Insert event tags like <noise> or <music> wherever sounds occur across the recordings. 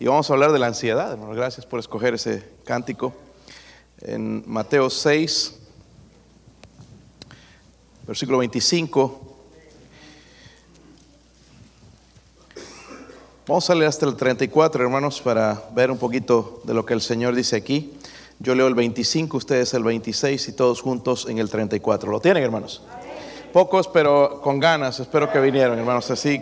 Y vamos a hablar de la ansiedad, hermano. Gracias por escoger ese cántico. En Mateo 6, versículo 25. Vamos a leer hasta el 34, hermanos, para ver un poquito de lo que el Señor dice aquí. Yo leo el 25, ustedes el 26 y todos juntos en el 34. ¿Lo tienen, hermanos? Pocos, pero con ganas. Espero que vinieron, hermanos. Así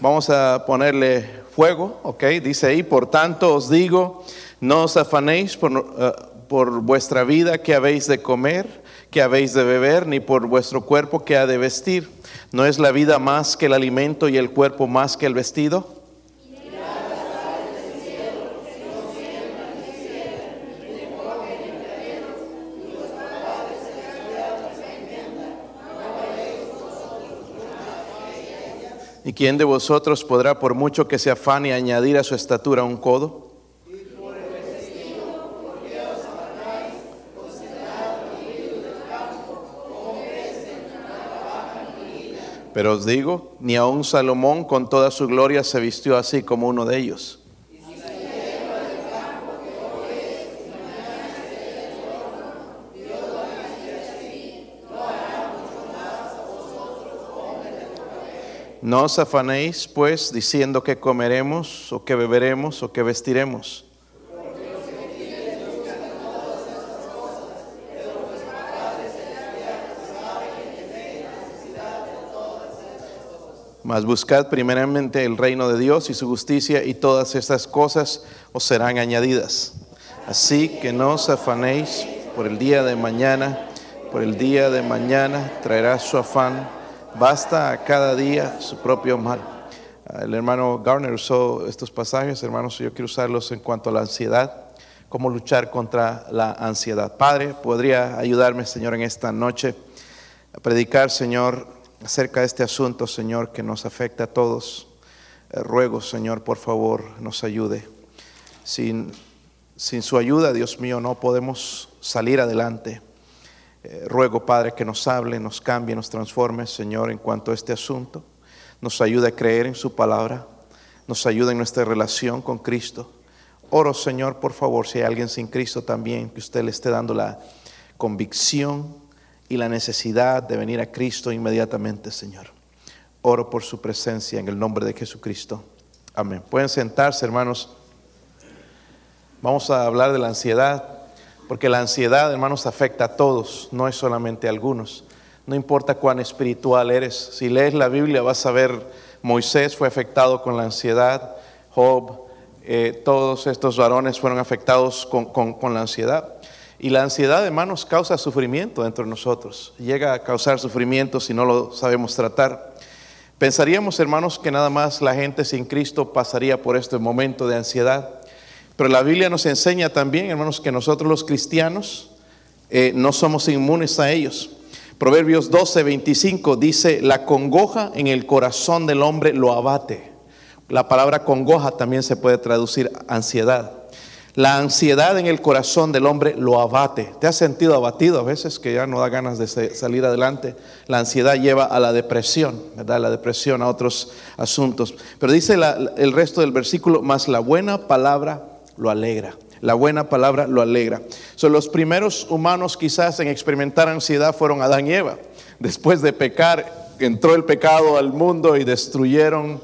vamos a ponerle fuego, ok, dice ahí, por tanto os digo, no os afanéis por, uh, por vuestra vida que habéis de comer, que habéis de beber, ni por vuestro cuerpo que ha de vestir. ¿No es la vida más que el alimento y el cuerpo más que el vestido? ¿Y quién de vosotros podrá, por mucho que se afane, añadir a su estatura un codo? Pero os digo, ni aun Salomón con toda su gloria se vistió así como uno de ellos. No os afanéis, pues, diciendo que comeremos, o que beberemos, o que vestiremos. Mas buscad primeramente el reino de Dios y su justicia, y todas estas cosas os serán añadidas. Así que no os afanéis por el día de mañana, por el día de mañana traerá su afán basta cada día su propio mal. El hermano Garner usó estos pasajes, hermanos, yo quiero usarlos en cuanto a la ansiedad, cómo luchar contra la ansiedad. Padre, ¿podría ayudarme, Señor, en esta noche a predicar, Señor, acerca de este asunto, Señor, que nos afecta a todos? Eh, ruego, Señor, por favor, nos ayude. Sin, sin su ayuda, Dios mío, no podemos salir adelante. Eh, ruego, Padre, que nos hable, nos cambie, nos transforme, Señor, en cuanto a este asunto. Nos ayude a creer en su palabra, nos ayude en nuestra relación con Cristo. Oro, Señor, por favor, si hay alguien sin Cristo también, que usted le esté dando la convicción y la necesidad de venir a Cristo inmediatamente, Señor. Oro por su presencia en el nombre de Jesucristo. Amén. Pueden sentarse, hermanos. Vamos a hablar de la ansiedad. Porque la ansiedad, hermanos, afecta a todos, no es solamente a algunos. No importa cuán espiritual eres. Si lees la Biblia vas a ver, Moisés fue afectado con la ansiedad, Job, eh, todos estos varones fueron afectados con, con la ansiedad. Y la ansiedad, hermanos, causa sufrimiento dentro de nosotros. Llega a causar sufrimiento si no lo sabemos tratar. Pensaríamos, hermanos, que nada más la gente sin Cristo pasaría por este momento de ansiedad. Pero la Biblia nos enseña también, hermanos, que nosotros los cristianos eh, no somos inmunes a ellos. Proverbios 12, 25 dice, la congoja en el corazón del hombre lo abate. La palabra congoja también se puede traducir ansiedad. La ansiedad en el corazón del hombre lo abate. ¿Te has sentido abatido a veces que ya no da ganas de salir adelante? La ansiedad lleva a la depresión, ¿verdad? La depresión a otros asuntos. Pero dice el resto del versículo, más la buena palabra lo alegra. La buena palabra lo alegra. Son los primeros humanos quizás en experimentar ansiedad fueron Adán y Eva. Después de pecar, entró el pecado al mundo y destruyeron,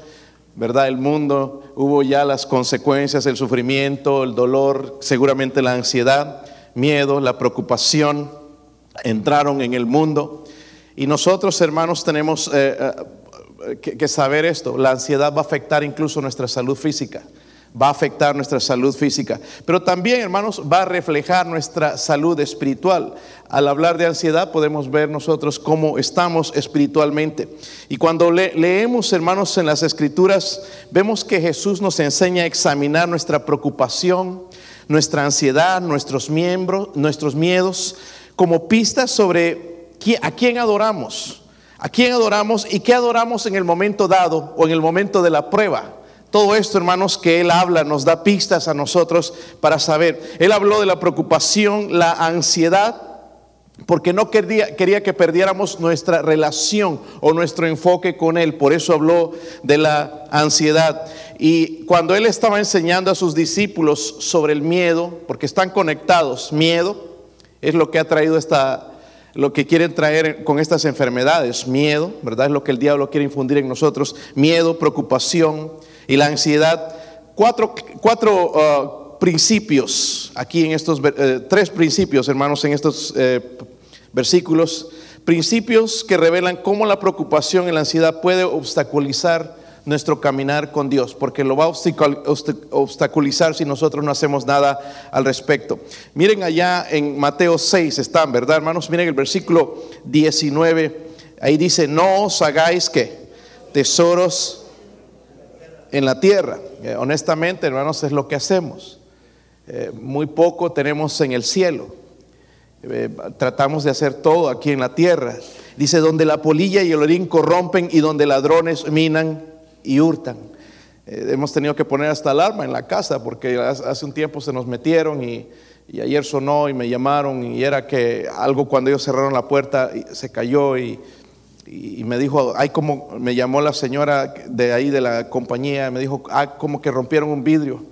¿verdad? El mundo. Hubo ya las consecuencias, el sufrimiento, el dolor, seguramente la ansiedad, miedo, la preocupación, entraron en el mundo. Y nosotros, hermanos, tenemos eh, eh, que saber esto. La ansiedad va a afectar incluso nuestra salud física va a afectar nuestra salud física, pero también, hermanos, va a reflejar nuestra salud espiritual. Al hablar de ansiedad podemos ver nosotros cómo estamos espiritualmente. Y cuando leemos, hermanos, en las escrituras, vemos que Jesús nos enseña a examinar nuestra preocupación, nuestra ansiedad, nuestros miembros, nuestros miedos, como pistas sobre a quién adoramos, a quién adoramos y qué adoramos en el momento dado o en el momento de la prueba. Todo esto, hermanos, que Él habla nos da pistas a nosotros para saber. Él habló de la preocupación, la ansiedad, porque no quería, que perdiéramos nuestra relación o nuestro enfoque con Él. Por eso habló de la ansiedad. Y cuando Él estaba enseñando a sus discípulos sobre el miedo, porque están conectados, miedo es lo que ha traído esta, lo que quieren traer con estas enfermedades, miedo, ¿verdad? Es lo que el diablo quiere infundir en nosotros, miedo, preocupación y la ansiedad. Cuatro, cuatro uh, principios aquí en estos, eh, tres principios, hermanos, en estos eh, versículos, principios que revelan cómo la preocupación y la ansiedad puede obstaculizar nuestro caminar con Dios, porque lo va a obstaculizar si nosotros no hacemos nada al respecto. Miren allá en Mateo 6 están, ¿verdad, hermanos? Miren el versículo 19, ahí dice, no os hagáis que tesoros en la tierra. Eh, honestamente, hermanos, es lo que hacemos. Eh, muy poco tenemos en el cielo. Eh, tratamos de hacer todo aquí en la tierra. Dice, donde la polilla y el orín corrompen y donde ladrones minan y hurtan. Eh, hemos tenido que poner hasta alarma en la casa porque hace un tiempo se nos metieron y, ayer sonó y me llamaron y era que algo cuando ellos cerraron la puerta se cayó y, me dijo, hay como, me llamó la señora de ahí de la compañía, me dijo, ah, como que rompieron un vidrio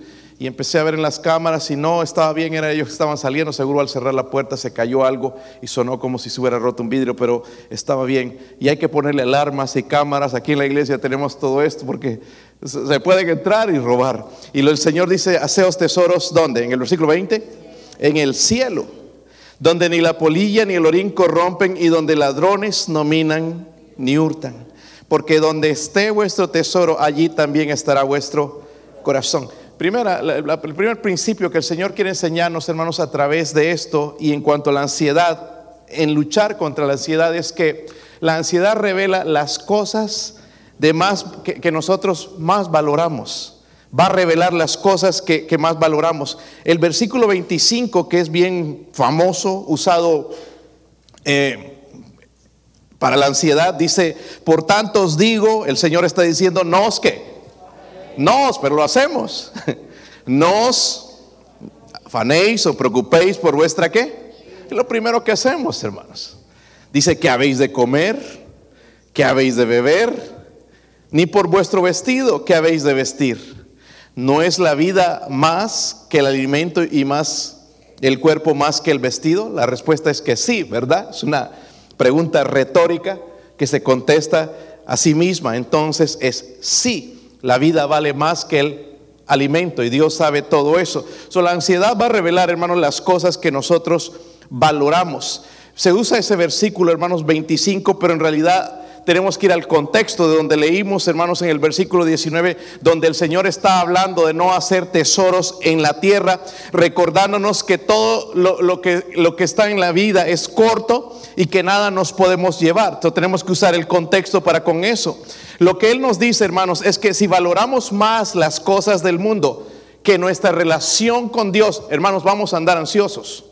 y empecé a ver en las cámaras y no estaba bien, era ellos que estaban saliendo, seguro al cerrar la puerta se cayó algo y sonó como si se hubiera roto un vidrio, pero estaba bien. Y hay que ponerle alarmas y cámaras, aquí en la iglesia tenemos todo esto porque se pueden entrar y robar. Y el Señor dice, haceos tesoros, ¿dónde? En el versículo 20, en el cielo, donde ni la polilla ni el orín corrompen y donde ladrones no minan ni hurtan. Porque donde esté vuestro tesoro, allí también estará vuestro corazón. Primera, el primer principio que el Señor quiere enseñarnos, hermanos, a través de esto y en cuanto a la ansiedad, en luchar contra la ansiedad, es que la ansiedad revela las cosas de más que, nosotros más valoramos. Va a revelar las cosas que, más valoramos. El versículo 25, que es bien famoso, usado eh, para la ansiedad, dice, por tanto os digo, el Señor está diciendo, no os que nos, pero lo hacemos. <laughs> No os afanéis o preocupéis por vuestra qué. Es lo primero que hacemos, hermanos. Dice que habéis de comer, que habéis de beber, ni por vuestro vestido que habéis de vestir. ¿No es la vida más que el alimento y más el cuerpo más que el vestido? La respuesta es que sí, ¿verdad? Es una pregunta retórica que se contesta a sí misma. Entonces es sí. La vida vale más que el alimento y Dios sabe todo eso. So, la ansiedad va a revelar, hermanos, las cosas que nosotros valoramos. Se usa ese versículo, hermanos, 25, pero en realidad tenemos que ir al contexto de donde leímos, hermanos, en el versículo 19, donde el Señor está hablando de no hacer tesoros en la tierra, recordándonos que todo lo, que, que está en la vida es corto y que nada nos podemos llevar. Entonces tenemos que usar el contexto para con eso. Lo que Él nos dice, hermanos, es que si valoramos más las cosas del mundo que nuestra relación con Dios, hermanos, vamos a andar ansiosos.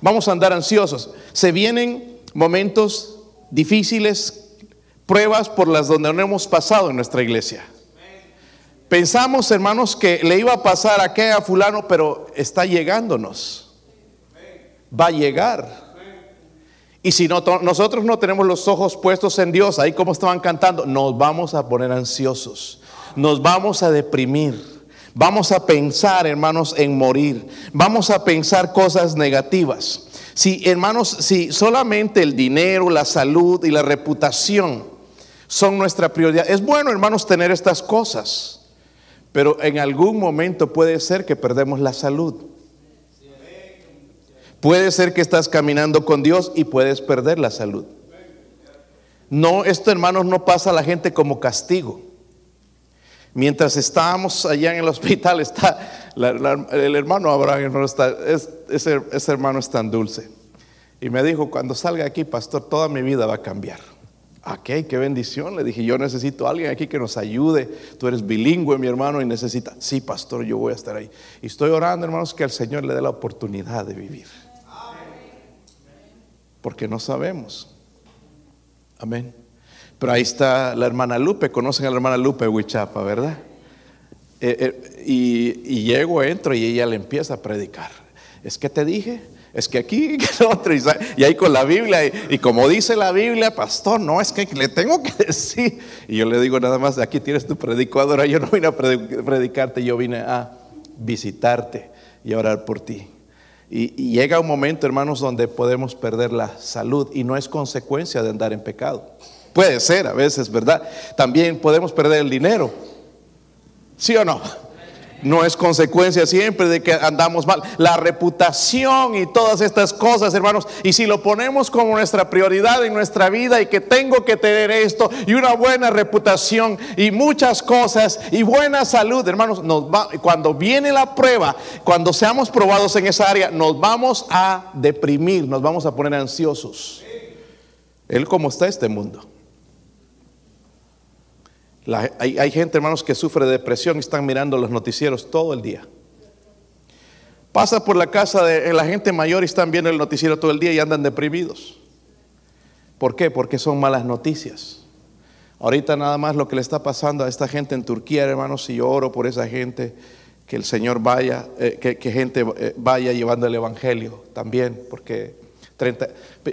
Vamos a andar ansiosos. Se vienen momentos difíciles, pruebas por las donde no hemos pasado en nuestra iglesia. Pensamos, hermanos, que le iba a pasar a a fulano, pero está llegándonos. Va a llegar. Y si no, nosotros no tenemos los ojos puestos en Dios, ahí como estaban cantando, nos vamos a poner ansiosos, nos vamos a deprimir. Vamos a pensar, hermanos, en morir. Vamos a pensar cosas negativas. Si, hermanos, si solamente el dinero, la salud y la reputación son nuestra prioridad. Es bueno, hermanos, tener estas cosas, pero en algún momento puede ser que perdemos la salud. Puede ser que estás caminando con Dios y puedes perder la salud. No, esto hermanos no pasa a la gente como castigo. Mientras estábamos allá en el hospital, está el hermano Abraham, ese hermano es tan dulce. Y me dijo, cuando salga aquí, pastor, toda mi vida va a cambiar. Ok, qué bendición. Le dije, yo necesito a alguien aquí que nos ayude. Tú eres bilingüe, mi hermano, y necesita. Sí, pastor, yo voy a estar ahí. Y estoy orando, hermanos, que el Señor le dé la oportunidad de vivir. Porque no sabemos. Amén. Pero ahí está la hermana Lupe. Conocen a la hermana Lupe Huichapa, ¿verdad? Eh, eh, y, y llego, entro y ella le empieza a predicar. Es que te dije, es que aquí, <laughs> que otro, y ahí con la Biblia, y, como dice la Biblia, pastor, no, es que le tengo que <laughs> decir. Y yo le digo nada más, aquí tienes tu predicadora, yo no vine a predicarte, yo vine a visitarte y a orar por ti. Y, y, llega un momento, hermanos, donde podemos perder la salud y no es consecuencia de andar en pecado. Puede ser a veces, ¿verdad? También podemos perder el dinero. ¿Sí o no? No es consecuencia siempre de que andamos mal. La reputación y todas estas cosas, hermanos, y si lo ponemos como nuestra prioridad en nuestra vida y que tengo que tener esto y una buena reputación y muchas cosas y buena salud, hermanos, cuando viene la prueba, cuando seamos probados en esa área, nos vamos a deprimir, nos vamos a poner ansiosos. Él como está este mundo hay, gente, hermanos, que sufre de depresión y están mirando los noticieros todo el día. Pasa por la casa de la gente mayor y están viendo el noticiero todo el día y andan deprimidos. ¿Por qué? Porque son malas noticias. Ahorita nada más lo que le está pasando a esta gente en Turquía, hermanos, y yo oro por esa gente, que el Señor vaya, eh, que, gente eh, vaya llevando el Evangelio también, porque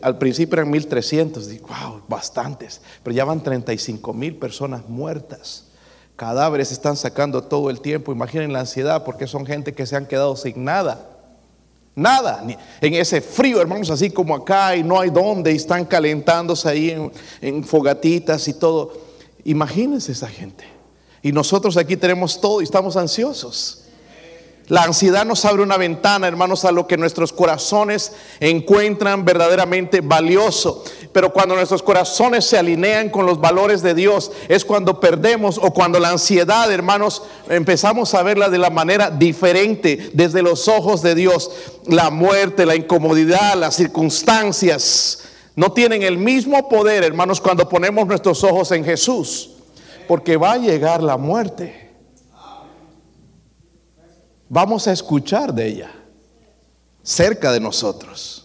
al principio eran 1300, digo, wow, bastantes, pero ya van 35 mil personas muertas. Cadáveres están sacando todo el tiempo. Imaginen la ansiedad porque son gente que se han quedado sin nada. Nada, en ese frío, hermanos, así como acá, y no hay dónde, y están calentándose ahí en, en fogatitas y todo. Imagínense esa gente. Y nosotros aquí tenemos todo y estamos ansiosos. La ansiedad nos abre una ventana, hermanos, a lo que nuestros corazones encuentran verdaderamente valioso. Pero cuando nuestros corazones se alinean con los valores de Dios, es cuando perdemos o cuando la ansiedad, hermanos, empezamos a verla de la manera diferente desde los ojos de Dios. La muerte, la incomodidad, las circunstancias no tienen el mismo poder, hermanos, cuando ponemos nuestros ojos en Jesús. Porque va a llegar la muerte vamos a escuchar de ella cerca de nosotros.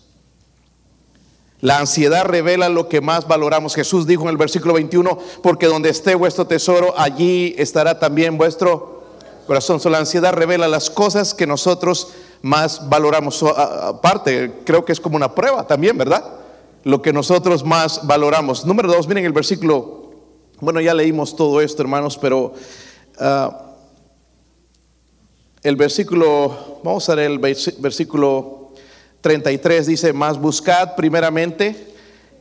La ansiedad revela lo que más valoramos. Jesús dijo en el versículo 21, porque donde esté vuestro tesoro, allí estará también vuestro corazón. la ansiedad revela las cosas que nosotros más valoramos. aparte, creo que es como una prueba también, ¿verdad? Lo que nosotros más valoramos. Número dos, miren el versículo. Bueno, ya leímos todo esto, hermanos, pero... Ah, el versículo, vamos a ver el versículo 33, dice, más buscad primeramente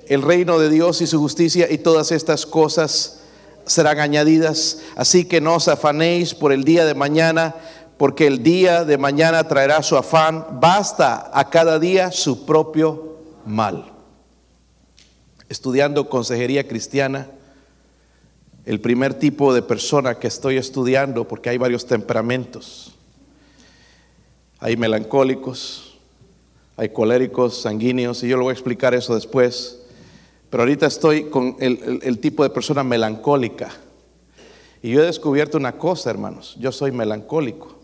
el reino de Dios y su justicia y todas estas cosas serán añadidas. Así que no os afanéis por el día de mañana, porque el día de mañana traerá su afán. Basta a cada día su propio mal. Estudiando consejería cristiana, el primer tipo de persona que estoy estudiando, porque hay varios temperamentos, hay melancólicos, hay coléricos, sanguíneos, y yo le voy a explicar eso después. Pero ahorita estoy con el, tipo de persona melancólica. Y yo he descubierto una cosa, hermanos, yo soy melancólico.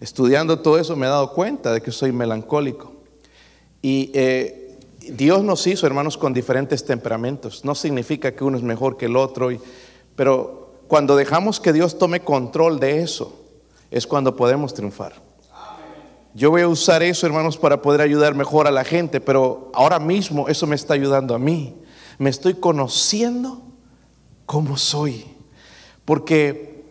Estudiando todo eso me he dado cuenta de que soy melancólico. Y eh, Dios nos hizo, hermanos, con diferentes temperamentos. No significa que uno es mejor que el otro, pero cuando dejamos que Dios tome control de eso, es cuando podemos triunfar. Yo voy a usar eso, hermanos, para poder ayudar mejor a la gente, pero ahora mismo eso me está ayudando a mí. Me estoy conociendo como soy, porque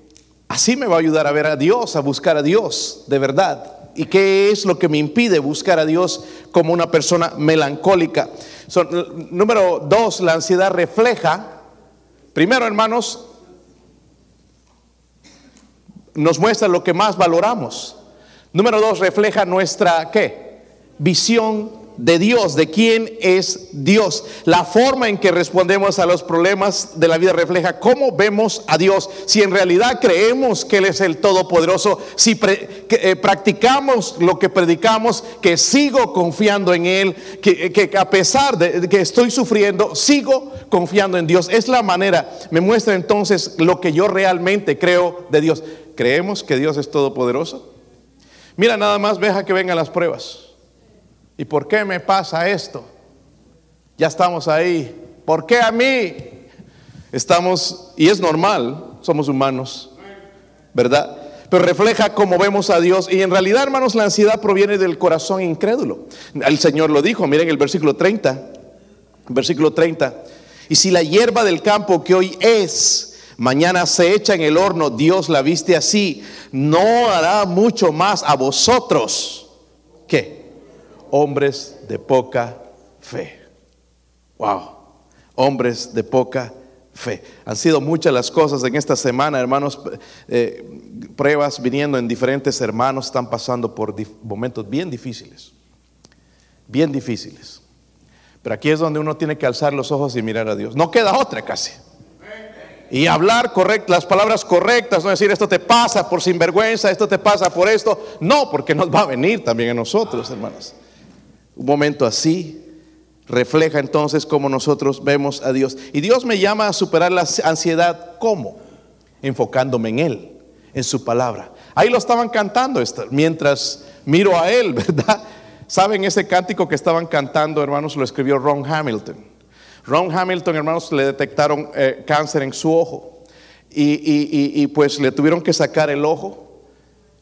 así me va a ayudar a ver a Dios, a buscar a Dios de verdad. ¿Y qué es lo que me impide buscar a Dios como una persona melancólica? número dos, la ansiedad refleja, primero hermanos, nos muestra lo que más valoramos. Número dos, refleja nuestra, ¿qué? Visión de Dios, de quién es Dios. La forma en que respondemos a los problemas de la vida refleja cómo vemos a Dios. Si en realidad creemos que Él es el Todopoderoso, si eh, practicamos lo que predicamos, que sigo confiando en Él, que, que a pesar de que estoy sufriendo, sigo confiando en Dios. Es la manera, me muestra entonces lo que yo realmente creo de Dios. ¿Creemos que Dios es Todopoderoso? Mira, nada más deja que vengan las pruebas. ¿Y por qué me pasa esto? Ya estamos ahí. ¿Por qué a mí? Estamos, y es normal, somos humanos, ¿verdad? pero refleja cómo vemos a Dios. Y en realidad, hermanos, la ansiedad proviene del corazón incrédulo. El Señor lo dijo, miren el versículo 30, versículo 30. Y si la hierba del campo que hoy es, mañana se echa en el horno, Dios la viste así, no hará mucho más a vosotros. ¿Qué? Hombres de poca fe. Wow. Hombres de poca fe. Han sido muchas las cosas en esta semana, hermanos, eh, pruebas viniendo en diferentes hermanos, están pasando por momentos bien difíciles, bien difíciles. Pero aquí es donde uno tiene que alzar los ojos y mirar a Dios. No queda otra casi. Y hablar correcto, las palabras correctas, no decir esto te pasa por sinvergüenza, esto te pasa por esto. No, porque nos va a venir también a nosotros, hermanos. Un momento así refleja entonces cómo nosotros vemos a Dios. Y Dios me llama a superar la ansiedad, ¿cómo? Enfocándome en Él, en su palabra. Ahí lo estaban cantando mientras miro a Él, <laughs> ¿verdad? ¿Saben ese cántico que estaban cantando, hermanos? Lo escribió Ron Hamilton. Ron Hamilton, hermanos, le detectaron eh, cáncer en su ojo y, pues le tuvieron que sacar el ojo.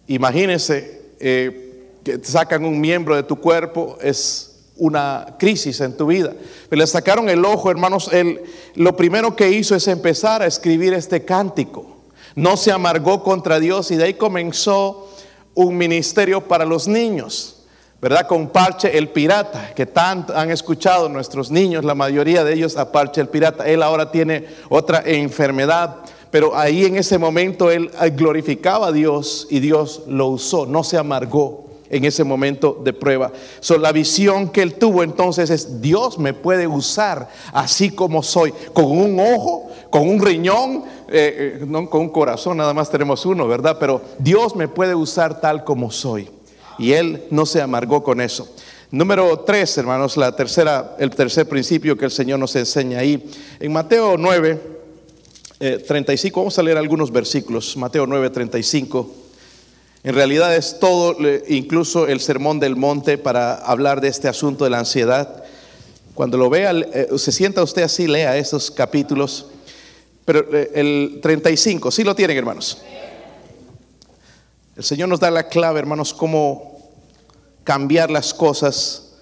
Imagínense eh, que sacan un miembro de tu cuerpo, es una crisis en tu vida. le sacaron el ojo, hermanos, él lo primero que hizo es empezar a escribir este cántico. No se amargó contra Dios y de ahí comenzó un ministerio para los niños. ¿Verdad? Con Parche el Pirata, que tanto han escuchado nuestros niños, la mayoría de ellos a Parche el Pirata. Él ahora tiene otra enfermedad, pero ahí en ese momento él glorificaba a Dios y Dios lo usó, no se amargó en ese momento de prueba. So, la visión que él tuvo entonces es, Dios me puede usar así como soy, con un ojo, con un riñón, eh, eh, no con un corazón, nada más tenemos uno, ¿verdad? Pero Dios me puede usar tal como soy. Y él no se amargó con eso. Número tres, hermanos, la tercera, el tercer principio que el Señor nos enseña ahí. En Mateo 9, 35, eh, vamos a leer algunos versículos. Mateo 9, 35. En realidad es todo, incluso el sermón del monte, para hablar de este asunto de la ansiedad. Cuando lo vea, eh, se sienta usted así, lea esos capítulos. Pero eh, el 35, sí lo tienen, hermanos. El Señor nos da la clave, hermanos, cómo cambiar las cosas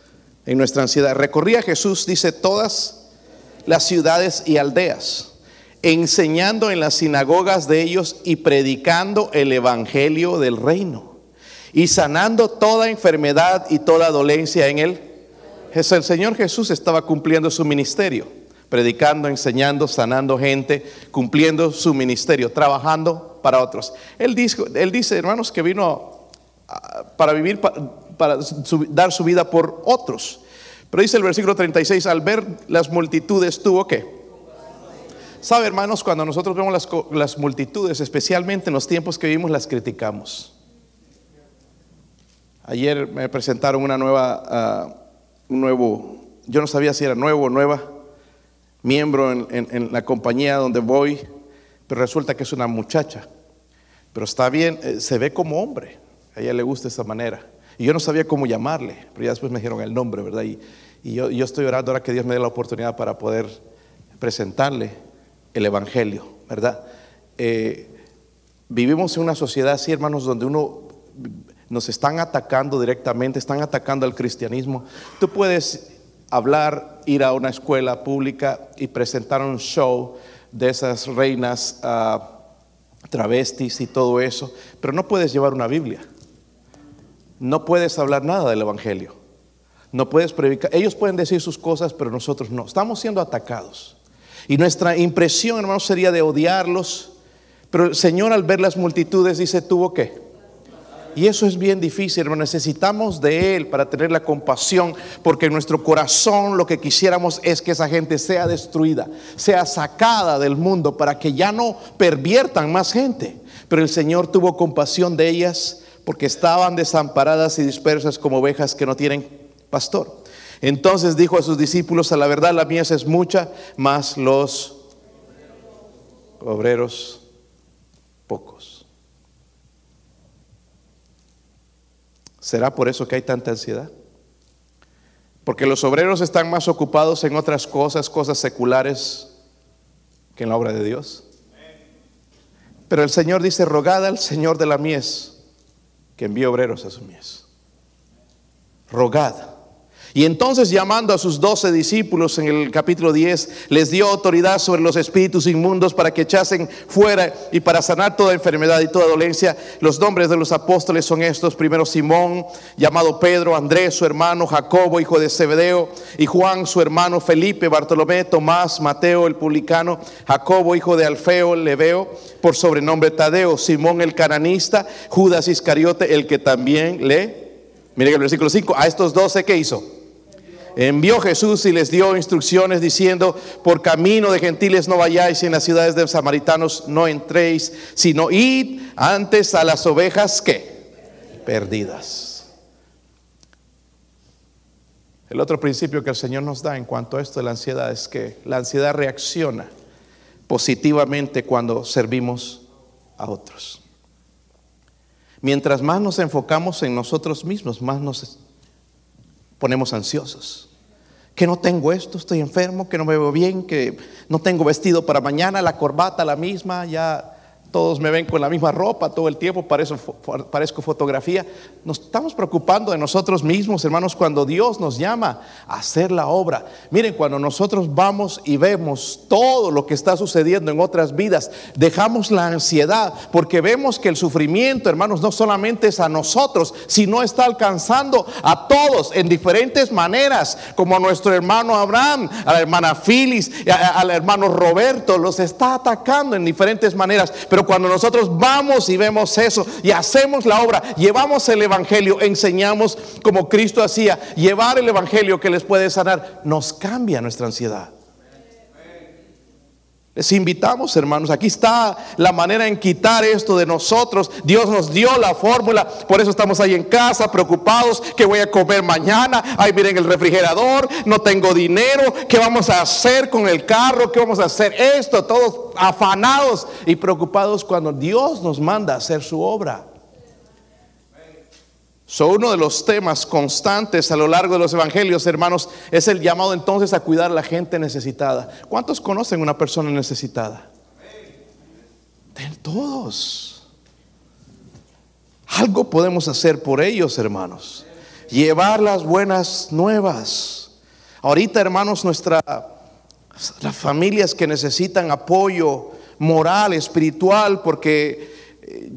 en nuestra ansiedad. Recorría Jesús, dice, todas las ciudades y aldeas, enseñando en las sinagogas de ellos y predicando el evangelio del reino y sanando toda enfermedad y toda dolencia en él. El Señor Jesús estaba cumpliendo su ministerio, predicando, enseñando, sanando gente, cumpliendo su ministerio, trabajando para otros. Él dice, él dice hermanos, que vino para vivir para dar su vida por otros. Pero dice el versículo 36, al ver las multitudes tuvo que. Sabe, hermanos, cuando nosotros vemos las, multitudes, especialmente en los tiempos que vivimos, las criticamos. Ayer me presentaron una nueva, ah, un nuevo, yo no sabía si era nuevo o nueva, miembro en, la compañía donde voy, pero resulta que es una muchacha. Pero está bien, eh, se ve como hombre, a ella le gusta esa manera. Y yo no sabía cómo llamarle, pero ya después me dijeron el nombre, ¿verdad? Y, yo, estoy orando ahora que Dios me dé la oportunidad para poder presentarle el Evangelio, ¿verdad? Eh, vivimos en una sociedad así, hermanos, donde uno nos están atacando directamente, están atacando al cristianismo. Tú puedes hablar, ir a una escuela pública y presentar un show de esas reinas ah, travestis y todo eso, pero no puedes llevar una Biblia no puedes hablar nada del Evangelio. No puedes predicar. Ellos pueden decir sus cosas, pero nosotros no. Estamos siendo atacados. Y nuestra impresión, hermanos, sería de odiarlos. Pero el Señor al ver las multitudes dice, ¿tuvo qué? Y eso es bien difícil, hermano. Necesitamos de Él para tener la compasión, porque en nuestro corazón lo que quisiéramos es que esa gente sea destruida, sea sacada del mundo, para que ya no perviertan más gente. Pero el Señor tuvo compasión de ellas porque estaban desamparadas y dispersas como ovejas que no tienen pastor. Entonces dijo a sus discípulos, a la verdad la mies es mucha, más los obreros pocos. ¿Será por eso que hay tanta ansiedad? Porque los obreros están más ocupados en otras cosas, cosas seculares, que en la obra de Dios. Pero el Señor dice, rogad al Señor de la mies que envíe obreros a su mies. Rogad. Y entonces llamando a sus doce discípulos en el capítulo 10, les dio autoridad sobre los espíritus inmundos para que echasen fuera y para sanar toda enfermedad y toda dolencia. Los nombres de los apóstoles son estos. Primero Simón, llamado Pedro, Andrés, su hermano, Jacobo, hijo de Zebedeo, y Juan, su hermano, Felipe, Bartolomé, Tomás, Mateo, el publicano, Jacobo, hijo de Alfeo, Leveo, por sobrenombre Tadeo, Simón el cananista, Judas Iscariote, el que también le... Miren el versículo 5, a estos doce, ¿qué hizo? Envió Jesús y les dio instrucciones diciendo, por camino de gentiles no vayáis y en las ciudades de samaritanos no entréis, sino id antes a las ovejas que perdidas. El otro principio que el Señor nos da en cuanto a esto de la ansiedad es que la ansiedad reacciona positivamente cuando servimos a otros. Mientras más nos enfocamos en nosotros mismos, más nos ponemos ansiosos. Que no tengo esto, estoy enfermo, que no me veo bien, que no tengo vestido para mañana, la corbata la misma, ya todos me ven con la misma ropa todo el tiempo, parezco, parezco fotografía. Nos estamos preocupando de nosotros mismos, hermanos, cuando Dios nos llama a hacer la obra. Miren, cuando nosotros vamos y vemos todo lo que está sucediendo en otras vidas, dejamos la ansiedad porque vemos que el sufrimiento, hermanos, no solamente es a nosotros, sino está alcanzando a todos en diferentes maneras, como a nuestro hermano Abraham, a la hermana Phyllis, al hermano Roberto, los está atacando en diferentes maneras. Pero cuando nosotros vamos y vemos eso y hacemos la obra, llevamos el Evangelio, enseñamos como Cristo hacía, llevar el Evangelio que les puede sanar, nos cambia nuestra ansiedad. Les invitamos, hermanos, aquí está la manera en quitar esto de nosotros. Dios nos dio la fórmula, por eso estamos ahí en casa preocupados, ¿qué voy a comer mañana? Ay, miren el refrigerador, no tengo dinero, ¿qué vamos a hacer con el carro? ¿Qué vamos a hacer? Esto, todos afanados y preocupados cuando Dios nos manda a hacer su obra. So, uno de los temas constantes a lo largo de los evangelios, hermanos, es el llamado entonces a cuidar a la gente necesitada. ¿Cuántos conocen una persona necesitada? Todos. Algo podemos hacer por ellos, hermanos. Llevar las buenas nuevas. Ahorita, hermanos, nuestra las familias que necesitan apoyo moral, espiritual, porque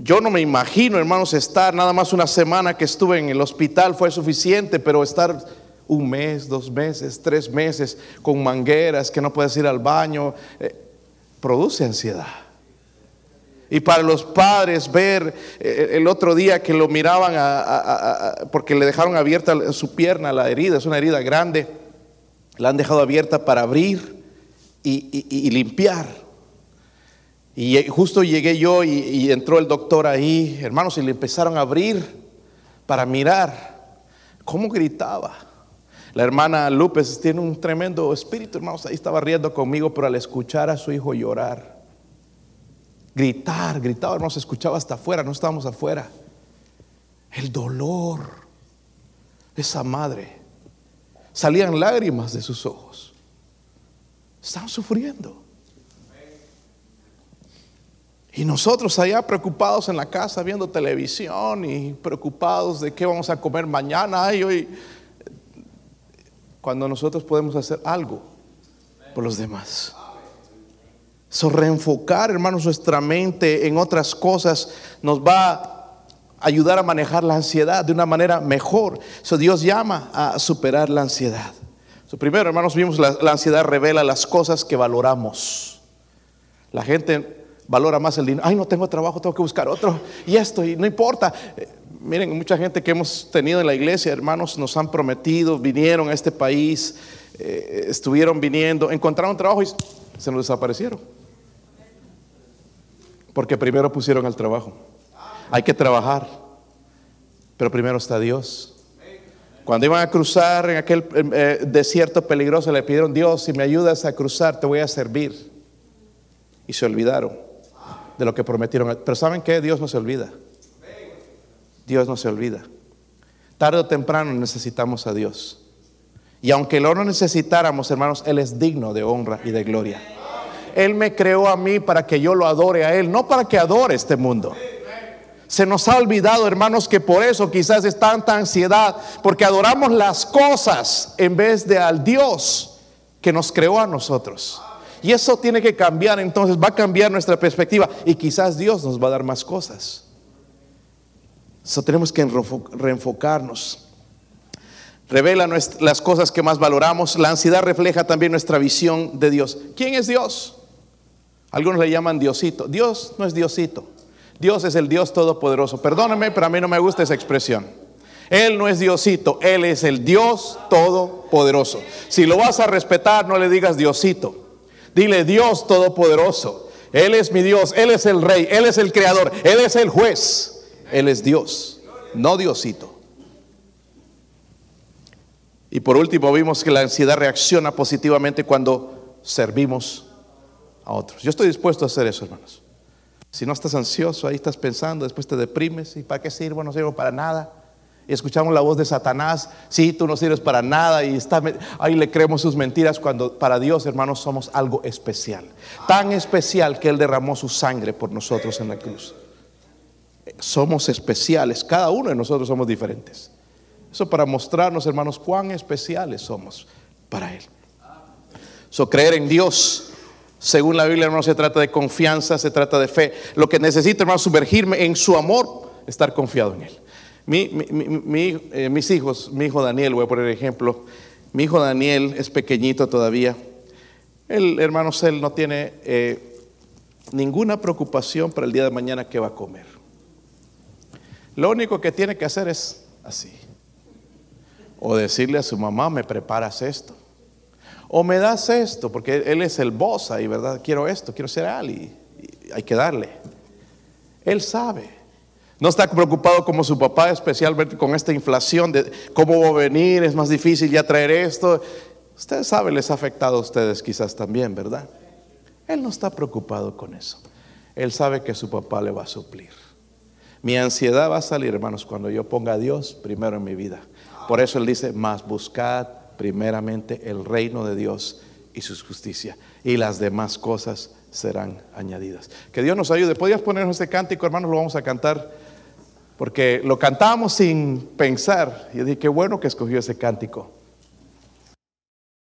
yo no me imagino, hermanos, estar nada más una semana que estuve en el hospital fue suficiente, pero estar un mes, dos meses, tres meses con mangueras, que no puedes ir al baño, eh, produce ansiedad. Y para los padres ver eh, el otro día que lo miraban porque le dejaron abierta su pierna, la herida, es una herida grande, la han dejado abierta para abrir y limpiar. Y justo llegué yo y, entró el doctor ahí, hermanos, y le empezaron a abrir para mirar cómo gritaba. La hermana López tiene un tremendo espíritu, hermanos, ahí estaba riendo conmigo, pero al escuchar a su hijo llorar, gritar, gritaba, hermanos, escuchaba hasta afuera, no estábamos afuera. El dolor esa madre, salían lágrimas de sus ojos. Estaban sufriendo. Y nosotros allá preocupados en la casa viendo televisión y preocupados de qué vamos a comer mañana y hoy, cuando nosotros podemos hacer algo por los demás. So, reenfocar, hermanos, nuestra mente en otras cosas nos va a ayudar a manejar la ansiedad de una manera mejor. So, Dios llama a superar la ansiedad. So, primero, hermanos, vimos la, la ansiedad revela las cosas que valoramos. La gente valora más el dinero. Ay, no tengo trabajo, tengo que buscar otro. Y esto, y no importa. Eh, miren, mucha gente que hemos tenido en la iglesia, hermanos, nos han prometido, vinieron a este país, eh, estuvieron viniendo, encontraron trabajo y se nos desaparecieron. Porque primero pusieron al trabajo. Hay que trabajar, pero primero está Dios. Cuando iban a cruzar en aquel eh, desierto peligroso, le pidieron, Dios, si me ayudas a cruzar, te voy a servir. Y se olvidaron de lo que prometieron. Pero ¿saben qué? Dios no se olvida. Dios no se olvida. Tarde o temprano necesitamos a Dios. Y aunque lo no necesitáramos, hermanos, Él es digno de honra y de gloria. Él me creó a mí para que yo lo adore a Él, no para que adore este mundo. Se nos ha olvidado, hermanos, que por eso quizás es tanta ansiedad, porque adoramos las cosas en vez de al Dios que nos creó a nosotros. Y eso tiene que cambiar, entonces va a cambiar nuestra perspectiva y quizás Dios nos va a dar más cosas. Eso tenemos que reenfocarnos. Revela las cosas que más valoramos. La ansiedad refleja también nuestra visión de Dios. ¿Quién es Dios? Algunos le llaman Diosito. Dios no es Diosito. Dios es el Dios todopoderoso. Perdóname, pero a mí no me gusta esa expresión. Él no es Diosito, Él es el Dios todopoderoso. Si lo vas a respetar, no le digas Diosito. Dile Dios Todopoderoso. Él es mi Dios, Él es el Rey, Él es el Creador, Él es el juez. Él es Dios, no Diosito. Y por último vimos que la ansiedad reacciona positivamente cuando servimos a otros. Yo estoy dispuesto a hacer eso, hermanos. Si no estás ansioso, ahí estás pensando, después te deprimes, ¿y para qué sirvo? No sirvo para nada escuchamos la voz de Satanás, sí, tú no sirves para nada y está, ahí le creemos sus mentiras cuando para Dios, hermanos, somos algo especial. Tan especial que Él derramó su sangre por nosotros en la cruz. Somos especiales, cada uno de nosotros somos diferentes. Eso para mostrarnos, hermanos, cuán especiales somos para Él. So, creer en Dios, según la Biblia, no se trata de confianza, se trata de fe. Lo que necesito, hermanos, sumergirme en su amor, estar confiado en Él. Eh, mis hijos, mi hijo Daniel, voy a poner ejemplo, mi hijo Daniel es pequeñito todavía. El hermano él no tiene eh, ninguna preocupación para el día de mañana que va a comer. Lo único que tiene que hacer es así. O decirle a su mamá, me preparas esto. O me das esto, porque él es el boss ahí, ¿verdad? Quiero esto, quiero ser Ali. Hay que darle. Él sabe. No está preocupado como su papá, especialmente con esta inflación de cómo va a venir, es más difícil ya traer esto. Ustedes saben, les ha afectado a ustedes quizás también, ¿verdad? Él no está preocupado con eso. Él sabe que su papá le va a suplir. Mi ansiedad va a salir, hermanos, cuando yo ponga a Dios primero en mi vida. Por eso Él dice, más buscad primeramente el reino de Dios y su justicia. Y las demás cosas serán añadidas. Que Dios nos ayude. ¿Podrías ponernos este cántico, hermanos? Lo vamos a cantar porque lo cantamos sin pensar. Y yo dije, qué bueno que escogió ese cántico.